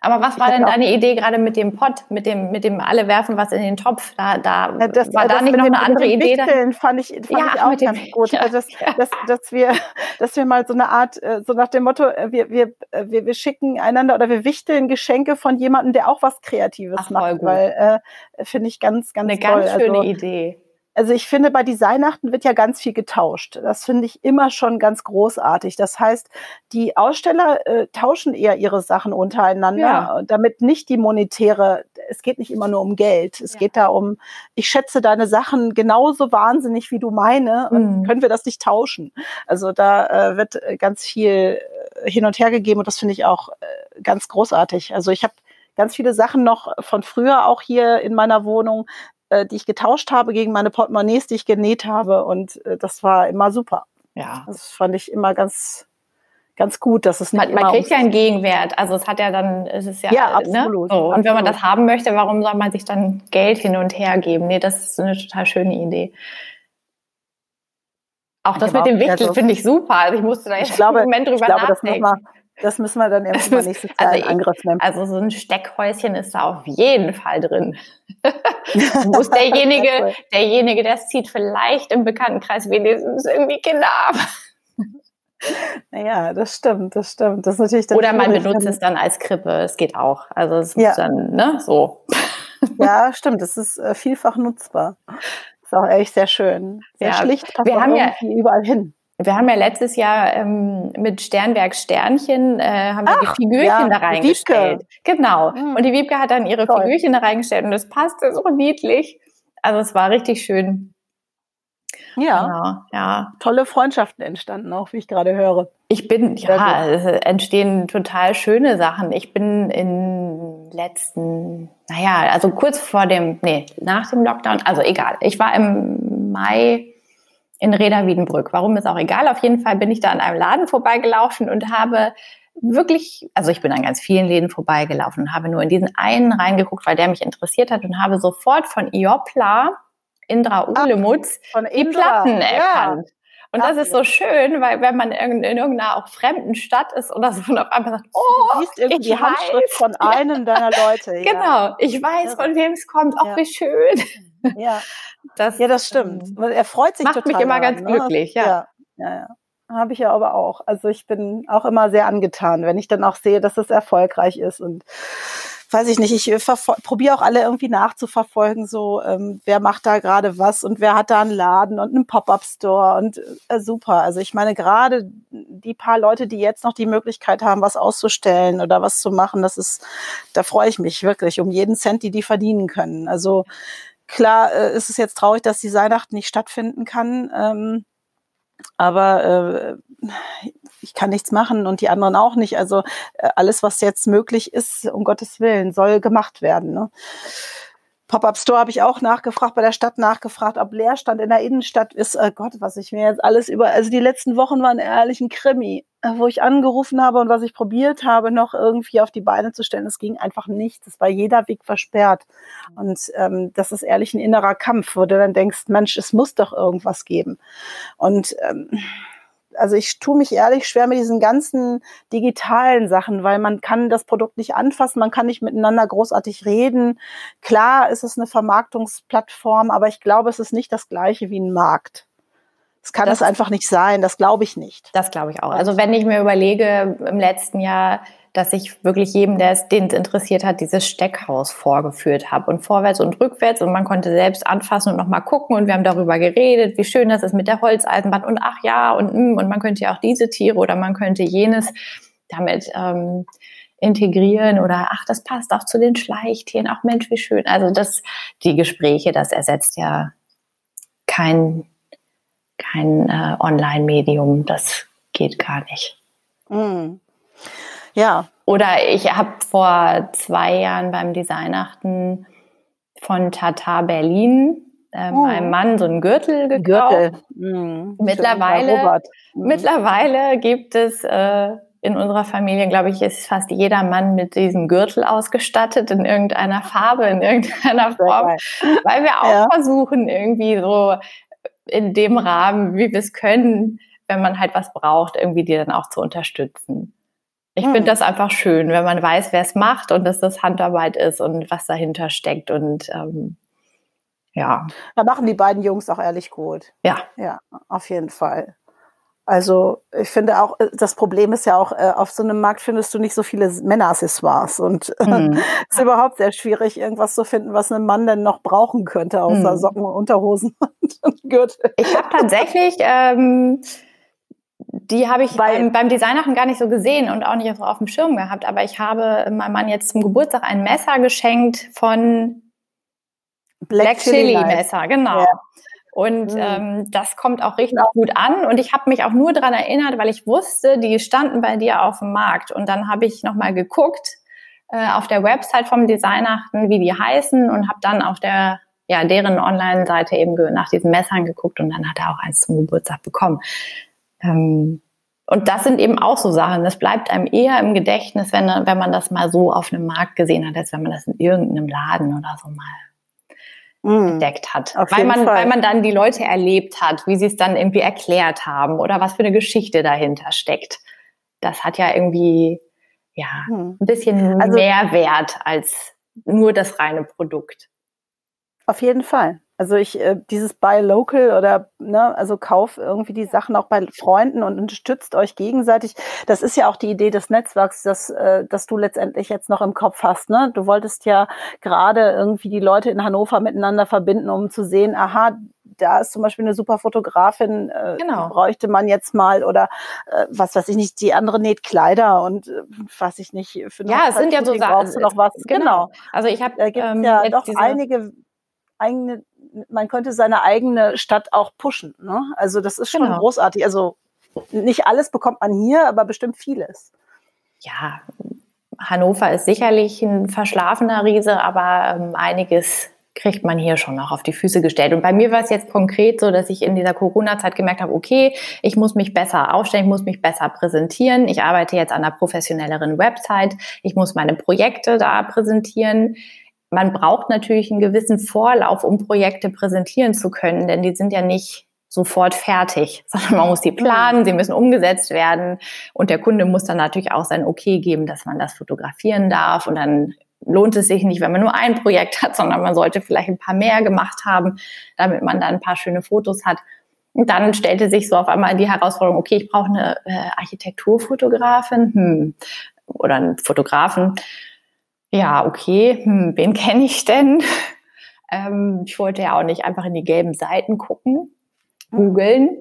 Aber was war denn deine Idee gerade mit dem Pott, mit dem, mit dem alle werfen was in den Topf? Da, da das, war da nicht noch eine andere Idee? Wichteln fand ich, fand ja, ich auch ganz gut. Ja, also das, ja. dass, dass, wir, dass wir mal so eine Art, äh, so nach dem Motto, äh, wir, wir, äh, wir, wir schicken einander oder wir wichteln Geschenke von jemandem, der auch was Kreatives Ach, macht. Weil äh, finde ich ganz, ganz eine toll. Eine ganz schöne also, Idee. Also ich finde, bei Designachten wird ja ganz viel getauscht. Das finde ich immer schon ganz großartig. Das heißt, die Aussteller äh, tauschen eher ihre Sachen untereinander, ja. damit nicht die monetäre, es geht nicht immer nur um Geld. Es ja. geht da um, ich schätze deine Sachen genauso wahnsinnig wie du meine und mhm. können wir das nicht tauschen. Also da äh, wird ganz viel hin und her gegeben und das finde ich auch äh, ganz großartig. Also ich habe ganz viele Sachen noch von früher auch hier in meiner Wohnung, äh, die ich getauscht habe gegen meine Portemonnaies, die ich genäht habe und äh, das war immer super. Ja. Das fand ich immer ganz ganz gut, dass es nicht man, man kriegt ja einen Gegenwert. Also es hat ja dann, es ist ja, ja ne? absolut, ne? so. Und wenn man das haben möchte, warum soll man sich dann Geld hin und her geben? Nee, das ist eine total schöne Idee. Auch das mit dem Wichtel also, finde ich super. Also ich musste da jetzt glaube, einen Moment drüber ich glaube, nachdenken. Das, das müssen wir dann irgendwann nächstes Jahr also in Angriff nehmen. Also so ein Steckhäuschen ist da auf jeden Fall drin. Muss derjenige, derjenige, der es zieht, vielleicht im Bekanntenkreis wenigstens irgendwie Kinder haben. Naja, das stimmt, das stimmt. Das ist natürlich Oder man benutzt es dann als Krippe, es geht auch. Also es ja. dann, ne, so. Ja, stimmt, es ist äh, vielfach nutzbar. Ist auch echt sehr schön. Sehr ja. schlicht, passt wir haben ja überall hin. Wir haben ja letztes Jahr ähm, mit Sternwerk Sternchen äh, haben wir die Figürchen ja, da reingestellt. Wiebke. Genau. Mhm. Und die Wiebke hat dann ihre Toll. Figürchen da reingestellt und das passte so niedlich. Also es war richtig schön. Ja, genau, ja. Tolle Freundschaften entstanden auch, wie ich gerade höre. Ich bin, ja, es entstehen total schöne Sachen. Ich bin in letzten, naja, also kurz vor dem, nee, nach dem Lockdown, also egal. Ich war im Mai in Reda Wiedenbrück. Warum ist auch egal. Auf jeden Fall bin ich da an einem Laden vorbeigelaufen und habe wirklich, also ich bin an ganz vielen Läden vorbeigelaufen und habe nur in diesen einen reingeguckt, weil der mich interessiert hat und habe sofort von Iopla Indra Ulemutz die Platten erkannt. Und das ist so schön, weil wenn man in, irgendeiner auch fremden Stadt ist oder so und auf einmal sagt, oh, du siehst irgendwie die Handschrift weiß. von einem deiner Leute. Ja. Genau, ich weiß, von wem es kommt. Auch ja. wie schön. Ja. Das, ja, das stimmt. Ähm, er freut sich macht total. Macht mich immer ganz ne? glücklich, ja. ja. ja, ja. Habe ich ja aber auch. Also ich bin auch immer sehr angetan, wenn ich dann auch sehe, dass es erfolgreich ist und weiß ich nicht, ich äh, probiere auch alle irgendwie nachzuverfolgen, so ähm, wer macht da gerade was und wer hat da einen Laden und einen Pop-up-Store und äh, super. Also ich meine gerade die paar Leute, die jetzt noch die Möglichkeit haben, was auszustellen oder was zu machen, das ist, da freue ich mich wirklich um jeden Cent, die die verdienen können. Also klar äh, ist es jetzt traurig, dass die Weihnachten nicht stattfinden kann. Ähm, aber äh, ich kann nichts machen und die anderen auch nicht. Also äh, alles, was jetzt möglich ist, um Gottes Willen, soll gemacht werden. Ne? Pop-up Store habe ich auch nachgefragt, bei der Stadt nachgefragt, ob Leerstand in der Innenstadt ist. Oh Gott, was ich mir jetzt alles über. Also die letzten Wochen waren ehrlich ein Krimi, äh, wo ich angerufen habe und was ich probiert habe, noch irgendwie auf die Beine zu stellen. Es ging einfach nichts. Es war jeder Weg versperrt. Und ähm, das ist ehrlich ein innerer Kampf, wo du dann denkst, Mensch, es muss doch irgendwas geben. Und ähm, also ich tue mich ehrlich schwer mit diesen ganzen digitalen Sachen, weil man kann das Produkt nicht anfassen, man kann nicht miteinander großartig reden. Klar ist es eine Vermarktungsplattform, aber ich glaube, es ist nicht das gleiche wie ein Markt. Das kann das, es einfach nicht sein, das glaube ich nicht. Das glaube ich auch. Also wenn ich mir überlege, im letzten Jahr dass ich wirklich jedem, der es, den es interessiert hat, dieses Steckhaus vorgeführt habe und vorwärts und rückwärts und man konnte selbst anfassen und nochmal gucken und wir haben darüber geredet, wie schön das ist mit der Holzeisenbahn und ach ja und, mm, und man könnte ja auch diese Tiere oder man könnte jenes damit ähm, integrieren oder ach, das passt auch zu den Schleichtieren, ach Mensch, wie schön. Also das, die Gespräche, das ersetzt ja kein, kein äh, Online-Medium, das geht gar nicht. Mm. Ja. Oder ich habe vor zwei Jahren beim Designachten von Tata Berlin äh, oh. meinem Mann so einen Gürtel gekauft. Gürtel. Mhm. Mittlerweile, mhm. mittlerweile gibt es äh, in unserer Familie, glaube ich, ist fast jeder Mann mit diesem Gürtel ausgestattet in irgendeiner Farbe, in irgendeiner Form, weil wir auch ja. versuchen, irgendwie so in dem Rahmen, wie wir es können, wenn man halt was braucht, irgendwie die dann auch zu unterstützen. Ich hm. finde das einfach schön, wenn man weiß, wer es macht und dass das Handarbeit ist und was dahinter steckt. Und ähm, ja. Da machen die beiden Jungs auch ehrlich gut. Ja. Ja, auf jeden Fall. Also ich finde auch, äh, das Problem ist ja auch, äh, auf so einem Markt findest du nicht so viele Männeraccessoires und es mhm. ist überhaupt sehr schwierig, irgendwas zu finden, was ein Mann denn noch brauchen könnte, außer mhm. Socken und Unterhosen und Gürtel. Ich habe tatsächlich ähm, die habe ich Weil, beim, beim Designachen gar nicht so gesehen und auch nicht auf dem Schirm gehabt. Aber ich habe meinem Mann jetzt zum Geburtstag ein Messer geschenkt von Black, Black Chili, Chili Messer, genau. Ja. Und mhm. ähm, das kommt auch richtig gut an. Und ich habe mich auch nur daran erinnert, weil ich wusste, die standen bei dir auf dem Markt. Und dann habe ich nochmal geguckt äh, auf der Website vom Designachten, wie die heißen und habe dann auf der ja, deren Online-Seite eben nach diesen Messern geguckt und dann hat er auch eins zum Geburtstag bekommen. Ähm, und das sind eben auch so Sachen. Das bleibt einem eher im Gedächtnis, wenn, wenn man das mal so auf einem Markt gesehen hat, als wenn man das in irgendeinem Laden oder so mal entdeckt hat. Weil man, weil man dann die Leute erlebt hat, wie sie es dann irgendwie erklärt haben oder was für eine Geschichte dahinter steckt. Das hat ja irgendwie ja, hm. ein bisschen also, mehr Wert als nur das reine Produkt. Auf jeden Fall. Also ich, äh, dieses Buy Local oder, ne, also kauf irgendwie die Sachen auch bei Freunden und unterstützt euch gegenseitig. Das ist ja auch die Idee des Netzwerks, dass, äh, dass du letztendlich jetzt noch im Kopf hast, ne? Du wolltest ja gerade irgendwie die Leute in Hannover miteinander verbinden, um zu sehen, aha, da ist zum Beispiel eine super Fotografin, äh, genau. bräuchte man jetzt mal oder äh, was weiß ich nicht, die andere näht Kleider und äh, was ich nicht für Ja, es sind ja so Sachen. noch was. Genau. genau. Also ich habe ähm, ja doch einige eigene, man könnte seine eigene Stadt auch pushen. Ne? Also das ist schon genau. großartig. Also nicht alles bekommt man hier, aber bestimmt vieles. Ja, Hannover ist sicherlich ein verschlafener Riese, aber ähm, einiges kriegt man hier schon noch auf die Füße gestellt. Und bei mir war es jetzt konkret so, dass ich in dieser Corona-Zeit gemerkt habe, okay, ich muss mich besser aufstellen, ich muss mich besser präsentieren. Ich arbeite jetzt an einer professionelleren Website, ich muss meine Projekte da präsentieren man braucht natürlich einen gewissen Vorlauf, um Projekte präsentieren zu können, denn die sind ja nicht sofort fertig, sondern man muss die planen, sie müssen umgesetzt werden. Und der Kunde muss dann natürlich auch sein Okay geben, dass man das fotografieren darf. Und dann lohnt es sich nicht, wenn man nur ein Projekt hat, sondern man sollte vielleicht ein paar mehr gemacht haben, damit man dann ein paar schöne Fotos hat. Und dann stellte sich so auf einmal die Herausforderung, okay, ich brauche eine äh, Architekturfotografin hm, oder einen Fotografen ja, okay, hm, wen kenne ich denn? Ähm, ich wollte ja auch nicht einfach in die gelben Seiten gucken, googeln.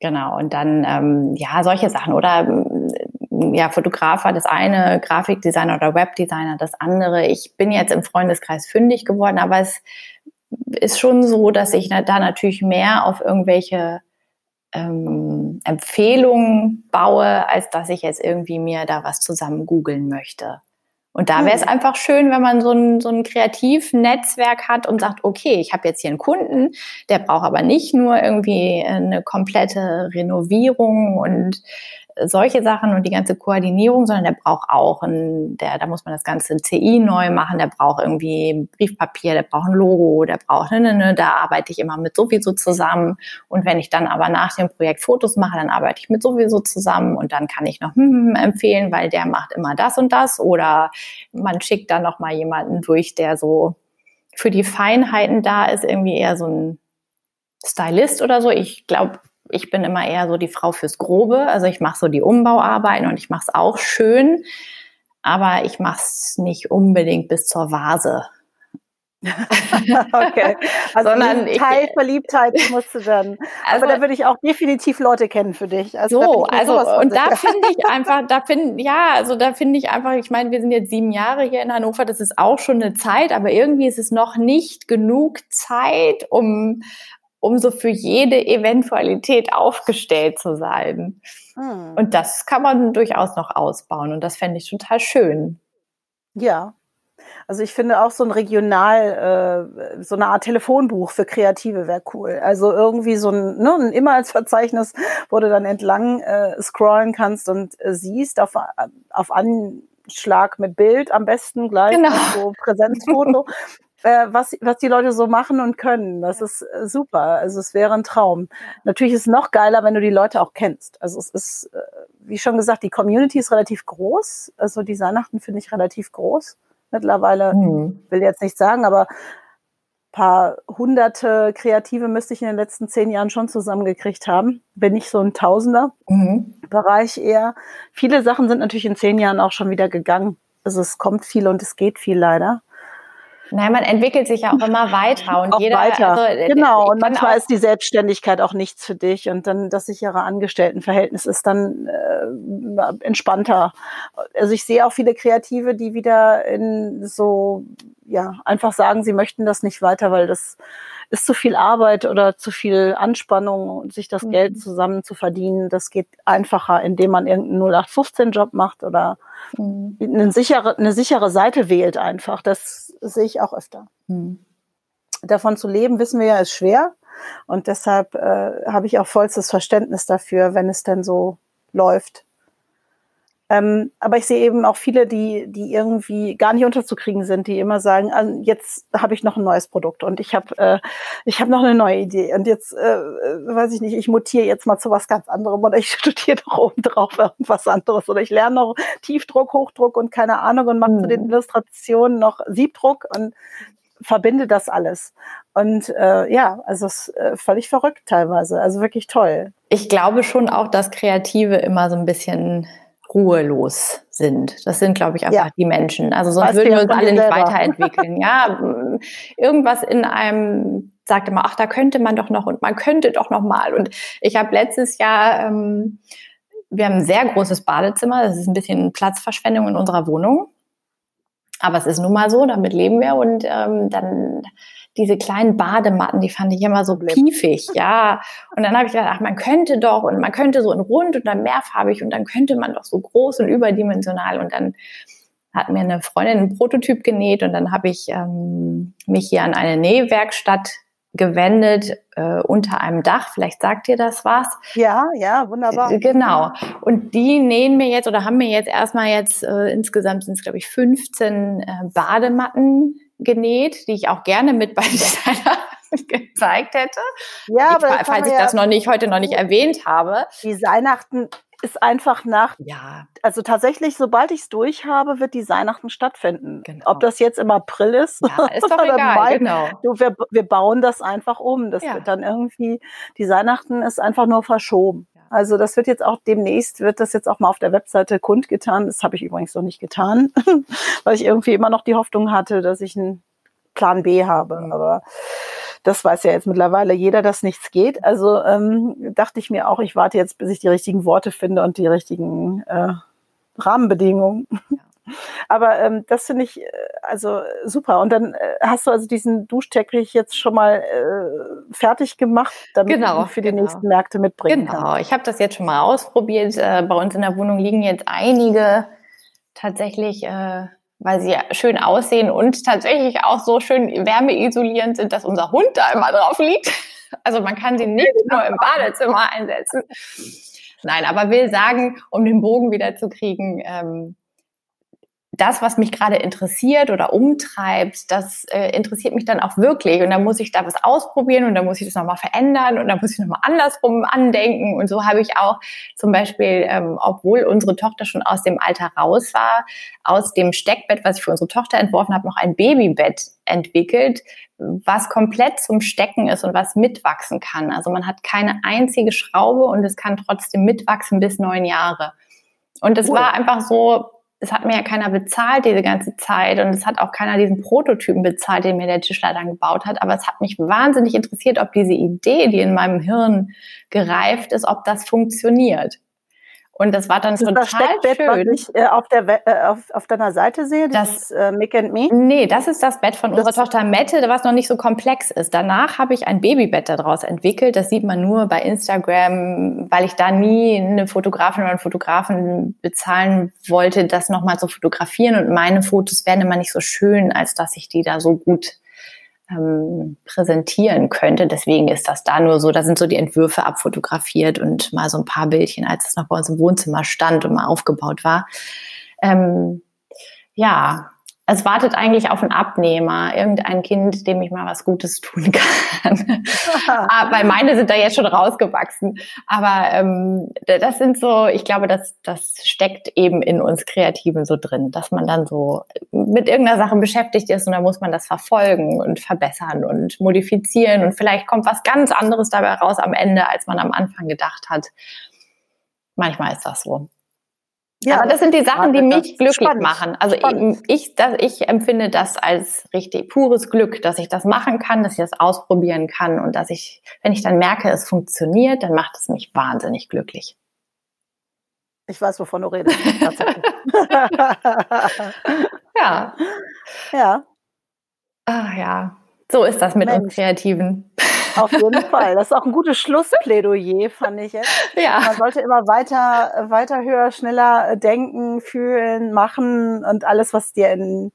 Genau, und dann, ähm, ja, solche Sachen. Oder hm, ja, Fotografer das eine, Grafikdesigner oder Webdesigner das andere. Ich bin jetzt im Freundeskreis fündig geworden, aber es ist schon so, dass ich da natürlich mehr auf irgendwelche ähm, Empfehlungen baue, als dass ich jetzt irgendwie mir da was zusammen googeln möchte. Und da wäre es hm. einfach schön, wenn man so ein, so ein Kreativnetzwerk hat und sagt, okay, ich habe jetzt hier einen Kunden, der braucht aber nicht nur irgendwie eine komplette Renovierung und solche Sachen und die ganze Koordinierung, sondern der braucht auch ein, der, da muss man das ganze CI neu machen, der braucht irgendwie Briefpapier, der braucht ein Logo, der braucht, ne, ne, ne, da arbeite ich immer mit sowieso zusammen. Und wenn ich dann aber nach dem Projekt Fotos mache, dann arbeite ich mit sowieso zusammen und dann kann ich noch hm, hm, empfehlen, weil der macht immer das und das oder man schickt dann noch mal jemanden durch, der so für die Feinheiten da ist, irgendwie eher so ein Stylist oder so. Ich glaube, ich bin immer eher so die Frau fürs Grobe. Also ich mache so die Umbauarbeiten und ich mache es auch schön, aber ich mache es nicht unbedingt bis zur Vase. okay. Also Sondern Teil Verliebtheit musst du dann. Also, Aber da würde ich auch definitiv Leute kennen für dich. Also so, also und da finde ich einfach, da finde ja, also da finde ich einfach, ich meine, wir sind jetzt sieben Jahre hier in Hannover, das ist auch schon eine Zeit, aber irgendwie ist es noch nicht genug Zeit, um um so für jede Eventualität aufgestellt zu sein. Hm. Und das kann man durchaus noch ausbauen und das fände ich total schön. Ja. Also ich finde auch so ein Regional, äh, so eine Art Telefonbuch für Kreative wäre cool. Also irgendwie so ein, ne, ein Inhaltsverzeichnis, wo du dann entlang äh, scrollen kannst und äh, siehst auf, auf Anschlag mit Bild am besten gleich, genau. so Präsenzfoto, äh, was, was die Leute so machen und können. Das ist äh, super. Also es wäre ein Traum. Natürlich ist es noch geiler, wenn du die Leute auch kennst. Also es ist, äh, wie schon gesagt, die Community ist relativ groß. Also die Weihnachten finde ich relativ groß mittlerweile. Mhm. Will jetzt nicht sagen, aber paar hunderte Kreative müsste ich in den letzten zehn Jahren schon zusammengekriegt haben. Bin ich so ein Tausender mhm. Bereich eher. Viele Sachen sind natürlich in zehn Jahren auch schon wieder gegangen. Also es kommt viel und es geht viel leider. Nein, man entwickelt sich ja auch immer weiter und auch jeder. Weiter. Also, äh, genau, und manchmal ist die Selbstständigkeit auch nichts für dich und dann das sichere Angestelltenverhältnis ist dann äh, entspannter. Also ich sehe auch viele Kreative, die wieder in so ja einfach sagen, sie möchten das nicht weiter, weil das ist zu viel Arbeit oder zu viel Anspannung, sich das mhm. Geld zusammen zu verdienen. Das geht einfacher, indem man irgendeinen 0815-Job macht oder mhm. eine, sichere, eine sichere Seite wählt einfach. Das sehe ich auch öfter. Mhm. Davon zu leben, wissen wir ja, ist schwer. Und deshalb äh, habe ich auch vollstes Verständnis dafür, wenn es denn so läuft. Ähm, aber ich sehe eben auch viele, die, die irgendwie gar nicht unterzukriegen sind, die immer sagen, ah, jetzt habe ich noch ein neues Produkt und ich habe äh, ich habe noch eine neue Idee und jetzt äh, äh weiß ich nicht, ich mutiere jetzt mal zu was ganz anderem oder ich studiere doch oben drauf irgendwas anderes oder ich lerne noch Tiefdruck, Hochdruck und keine Ahnung und mache mhm. zu den mhm. Illustrationen noch Siebdruck und verbinde das alles. Und äh, ja, also es ist äh, völlig verrückt teilweise, also wirklich toll. Ich glaube schon auch, dass Kreative immer so ein bisschen ruhelos sind. Das sind, glaube ich, einfach ja. die Menschen. Also sonst würden wir uns alle nicht weiterentwickeln. ja, irgendwas in einem sagt immer, ach, da könnte man doch noch und man könnte doch noch mal. Und ich habe letztes Jahr, ähm, wir haben ein sehr großes Badezimmer. Das ist ein bisschen Platzverschwendung in unserer Wohnung. Aber es ist nun mal so, damit leben wir. Und ähm, dann diese kleinen Badematten, die fand ich immer so piefig, ja. Und dann habe ich gedacht, ach, man könnte doch und man könnte so in rund und dann mehrfarbig und dann könnte man doch so groß und überdimensional und dann hat mir eine Freundin einen Prototyp genäht und dann habe ich ähm, mich hier an eine Nähwerkstatt gewendet äh, unter einem Dach. Vielleicht sagt ihr das was. Ja, ja, wunderbar. Äh, genau. Und die nähen mir jetzt oder haben mir jetzt erstmal jetzt äh, insgesamt sind es glaube ich 15 äh, Badematten genäht, die ich auch gerne mit bei Designer gezeigt hätte. Ja, aber ich, falls ich ja das noch nicht heute noch nicht erwähnt habe. Designachten ist einfach nach, ja. also tatsächlich, sobald ich es durch habe, wird die Weihnachten stattfinden. Genau. Ob das jetzt im April ist, ja, ist doch egal, Mai, genau. du, wir, wir bauen das einfach um. Das ja. wird dann irgendwie, die Weihnachten ist einfach nur verschoben. Also das wird jetzt auch demnächst, wird das jetzt auch mal auf der Webseite kundgetan. Das habe ich übrigens noch nicht getan, weil ich irgendwie immer noch die Hoffnung hatte, dass ich einen Plan B habe. Aber das weiß ja jetzt mittlerweile jeder, dass nichts geht. Also ähm, dachte ich mir auch, ich warte jetzt, bis ich die richtigen Worte finde und die richtigen äh, Rahmenbedingungen. Ja. Aber ähm, das finde ich äh, also super. Und dann äh, hast du also diesen Duschteppich jetzt schon mal äh, fertig gemacht, damit genau, du für die genau. nächsten Märkte mitbringen Genau, kannst. ich habe das jetzt schon mal ausprobiert. Äh, bei uns in der Wohnung liegen jetzt einige tatsächlich, äh, weil sie schön aussehen und tatsächlich auch so schön wärmeisolierend sind, dass unser Hund da immer drauf liegt. Also man kann sie nicht nur im Badezimmer einsetzen. Nein, aber will sagen, um den Bogen wieder zu kriegen, ähm, das, was mich gerade interessiert oder umtreibt, das äh, interessiert mich dann auch wirklich. Und dann muss ich da was ausprobieren und dann muss ich das nochmal verändern und dann muss ich nochmal andersrum andenken. Und so habe ich auch zum Beispiel, ähm, obwohl unsere Tochter schon aus dem Alter raus war, aus dem Steckbett, was ich für unsere Tochter entworfen habe, noch ein Babybett entwickelt, was komplett zum Stecken ist und was mitwachsen kann. Also man hat keine einzige Schraube und es kann trotzdem mitwachsen bis neun Jahre. Und es cool. war einfach so, es hat mir ja keiner bezahlt diese ganze Zeit und es hat auch keiner diesen Prototypen bezahlt, den mir der Tischler dann gebaut hat. Aber es hat mich wahnsinnig interessiert, ob diese Idee, die in meinem Hirn gereift ist, ob das funktioniert. Und das war dann das total das schön. Was ich äh, auf, der, äh, auf, auf deiner Seite sehe, das äh, Mick and Me? Nee, das ist das Bett von das unserer Tochter Mette, was noch nicht so komplex ist. Danach habe ich ein Babybett daraus entwickelt. Das sieht man nur bei Instagram, weil ich da nie eine Fotografin oder einen Fotografen bezahlen wollte, das nochmal zu fotografieren. Und meine Fotos werden immer nicht so schön, als dass ich die da so gut ähm, präsentieren könnte. Deswegen ist das da nur so, da sind so die Entwürfe abfotografiert und mal so ein paar Bildchen, als es noch bei uns im Wohnzimmer stand und mal aufgebaut war. Ähm, ja, es wartet eigentlich auf einen Abnehmer, irgendein Kind, dem ich mal was Gutes tun kann. Ah, weil meine sind da jetzt schon rausgewachsen. Aber ähm, das sind so, ich glaube, das, das steckt eben in uns Kreativen so drin, dass man dann so mit irgendeiner Sache beschäftigt ist und dann muss man das verfolgen und verbessern und modifizieren und vielleicht kommt was ganz anderes dabei raus am Ende, als man am Anfang gedacht hat. Manchmal ist das so. Ja, aber das sind die Sachen, die mich glücklich spannend, machen. Also spannend. ich, das, ich empfinde das als richtig pures Glück, dass ich das machen kann, dass ich das ausprobieren kann und dass ich, wenn ich dann merke, es funktioniert, dann macht es mich wahnsinnig glücklich. Ich weiß, wovon du redest. ja. Ja. Ah, ja. So ist das mit Mensch. uns Kreativen. Auf jeden Fall. Das ist auch ein gutes Schlussplädoyer, fand ich jetzt. Ja. Man sollte immer weiter, weiter höher, schneller denken, fühlen, machen und alles, was dir in,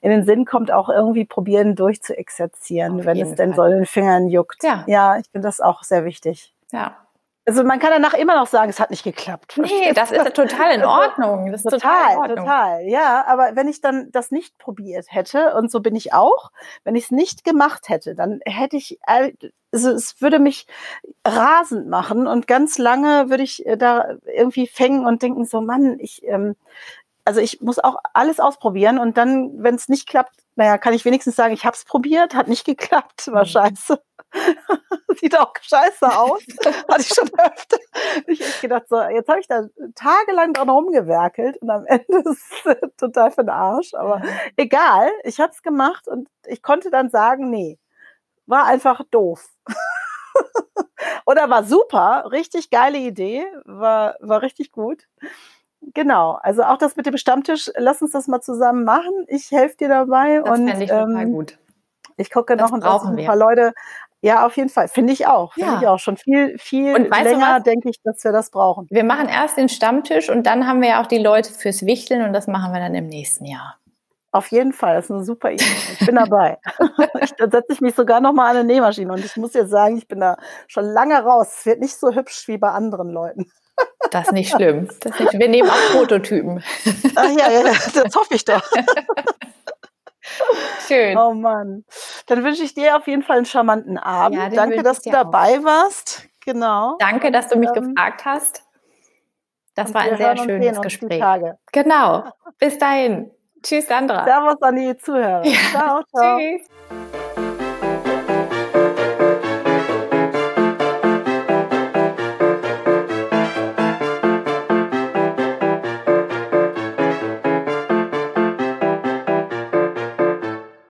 in den Sinn kommt, auch irgendwie probieren durchzuexerzieren, wenn es denn so in den Fingern juckt. Ja, ja ich finde das auch sehr wichtig. Ja. Also man kann danach immer noch sagen, es hat nicht geklappt. Nee, das ist total in Ordnung. Das ist total, total, total. Ja, aber wenn ich dann das nicht probiert hätte, und so bin ich auch, wenn ich es nicht gemacht hätte, dann hätte ich, also es würde mich rasend machen und ganz lange würde ich äh, da irgendwie fängen und denken so, Mann, ich, ähm, also ich muss auch alles ausprobieren und dann, wenn es nicht klappt, naja, kann ich wenigstens sagen, ich habe es probiert, hat nicht geklappt, war mhm. scheiße. Sieht auch scheiße aus. Hatte ich schon öfter. Ich habe gedacht, so, jetzt habe ich da tagelang dran rumgewerkelt und am Ende ist es total für den Arsch. Aber egal, ich habe es gemacht und ich konnte dann sagen, nee, war einfach doof. Oder war super, richtig geile Idee, war, war richtig gut. Genau, also auch das mit dem Stammtisch, lass uns das mal zusammen machen. Ich helfe dir dabei. Das und, ich total ähm, gut. Ich gucke noch und ein paar Leute ja, auf jeden Fall. Finde ich auch. Finde ja. ich auch. Schon viel, viel länger denke ich, dass wir das brauchen. Wir machen erst den Stammtisch und dann haben wir ja auch die Leute fürs Wichteln und das machen wir dann im nächsten Jahr. Auf jeden Fall, das ist eine super Idee. Ich bin dabei. ich, dann setze ich mich sogar noch mal an eine Nähmaschine und ich muss jetzt sagen, ich bin da schon lange raus. Es wird nicht so hübsch wie bei anderen Leuten. Das ist nicht schlimm. Das nicht, wir nehmen auch Prototypen. Ach ja, ja, das hoffe ich doch. Schön. Oh Mann. Dann wünsche ich dir auf jeden Fall einen charmanten Abend. Ja, Danke, dass du dabei auch. warst. Genau. Danke, dass du mich ähm, gefragt hast. Das war ein sehr schönes Gespräch. Genau. Bis dahin. Tschüss, Sandra. Servus an die Zuhörer. Ja. Ciao, ciao. Tschüss.